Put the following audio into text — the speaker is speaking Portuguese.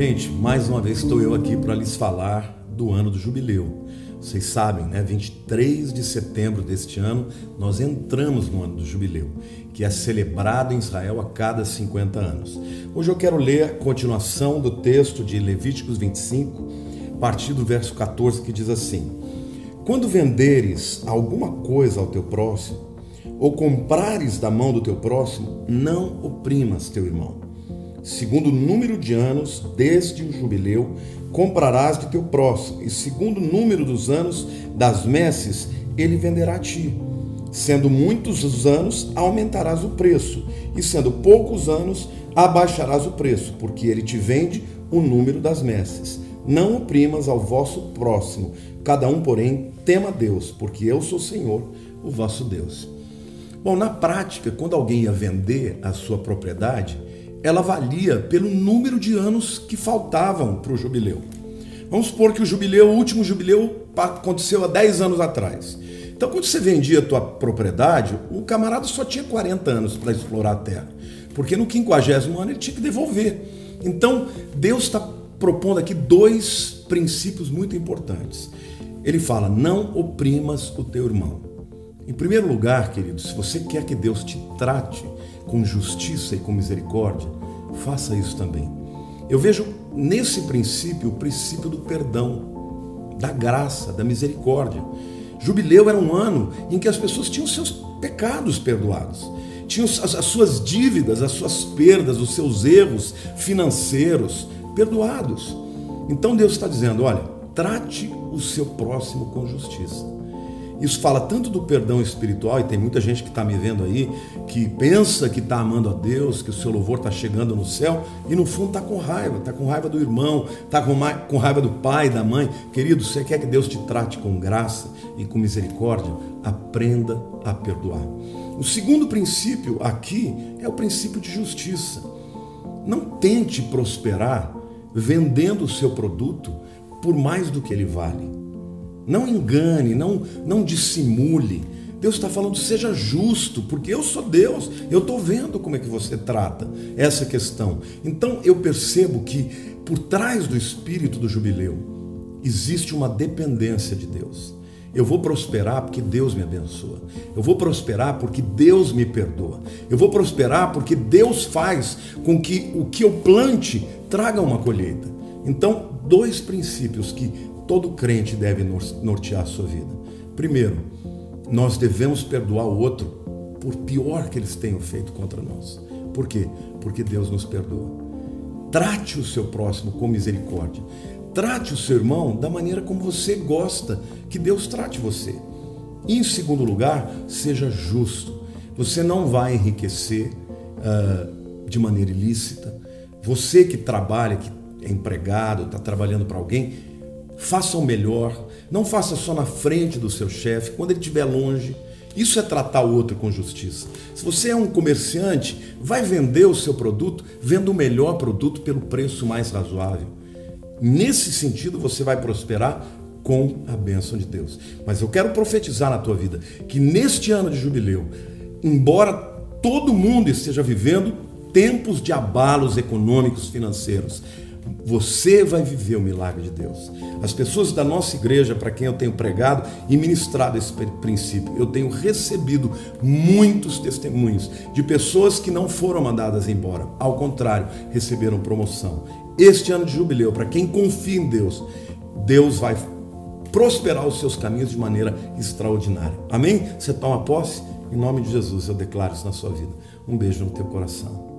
Gente, mais uma vez estou eu aqui para lhes falar do ano do jubileu. Vocês sabem, né? 23 de setembro deste ano, nós entramos no ano do jubileu, que é celebrado em Israel a cada 50 anos. Hoje eu quero ler a continuação do texto de Levíticos 25, a partir do verso 14, que diz assim: Quando venderes alguma coisa ao teu próximo, ou comprares da mão do teu próximo, não oprimas teu irmão segundo o número de anos desde o jubileu, comprarás de teu próximo, e segundo o número dos anos das messes, ele venderá a ti. Sendo muitos os anos, aumentarás o preço, e sendo poucos anos, abaixarás o preço, porque ele te vende o número das messes. Não oprimas ao vosso próximo, cada um, porém, tema Deus, porque eu sou Senhor, o vosso Deus. Bom, na prática, quando alguém ia vender a sua propriedade, ela valia pelo número de anos que faltavam para o jubileu. Vamos supor que o jubileu, o último jubileu aconteceu há 10 anos atrás. Então, quando você vendia a tua propriedade, o camarada só tinha 40 anos para explorar a terra, porque no 50 ano ele tinha que devolver. Então, Deus está propondo aqui dois princípios muito importantes. Ele fala: não oprimas o teu irmão. Em primeiro lugar, querido, se você quer que Deus te trate com justiça e com misericórdia, faça isso também. Eu vejo nesse princípio o princípio do perdão, da graça, da misericórdia. Jubileu era um ano em que as pessoas tinham seus pecados perdoados, tinham as suas dívidas, as suas perdas, os seus erros financeiros perdoados. Então Deus está dizendo: olha, trate o seu próximo com justiça. Isso fala tanto do perdão espiritual, e tem muita gente que está me vendo aí, que pensa que está amando a Deus, que o seu louvor está chegando no céu, e no fundo está com raiva, está com raiva do irmão, está com, raiva do pai, da mãe. Querido, você quer que Deus te trate com graça e com misericórdia? Aprenda a perdoar. O segundo princípio aqui é o princípio de justiça. Não tente prosperar vendendo o seu produto por mais do que ele vale. Não engane, não, não dissimule. Deus está falando, seja justo, porque eu sou Deus, eu estou vendo como é que você trata essa questão. Então eu percebo que por trás do espírito do jubileu existe uma dependência de Deus. Eu vou prosperar porque Deus me abençoa. Eu vou prosperar porque Deus me perdoa. Eu vou prosperar porque Deus faz com que o que eu plante traga uma colheita. Então, dois princípios que todo crente deve nortear a sua vida. Primeiro, nós devemos perdoar o outro por pior que eles tenham feito contra nós. Por quê? Porque Deus nos perdoa. Trate o seu próximo com misericórdia. Trate o seu irmão da maneira como você gosta que Deus trate você. E, em segundo lugar, seja justo. Você não vai enriquecer uh, de maneira ilícita. Você que trabalha, que é empregado, está trabalhando para alguém, faça o melhor, não faça só na frente do seu chefe, quando ele estiver longe. Isso é tratar o outro com justiça. Se você é um comerciante, vai vender o seu produto, venda o melhor produto pelo preço mais razoável. Nesse sentido, você vai prosperar com a bênção de Deus. Mas eu quero profetizar na tua vida que neste ano de jubileu, embora todo mundo esteja vivendo tempos de abalos econômicos, financeiros, você vai viver o milagre de Deus. As pessoas da nossa igreja, para quem eu tenho pregado e ministrado esse princípio, eu tenho recebido muitos testemunhos de pessoas que não foram mandadas embora, ao contrário, receberam promoção. Este ano de jubileu, para quem confia em Deus, Deus vai prosperar os seus caminhos de maneira extraordinária. Amém? Você toma posse? Em nome de Jesus, eu declaro isso na sua vida. Um beijo no teu coração.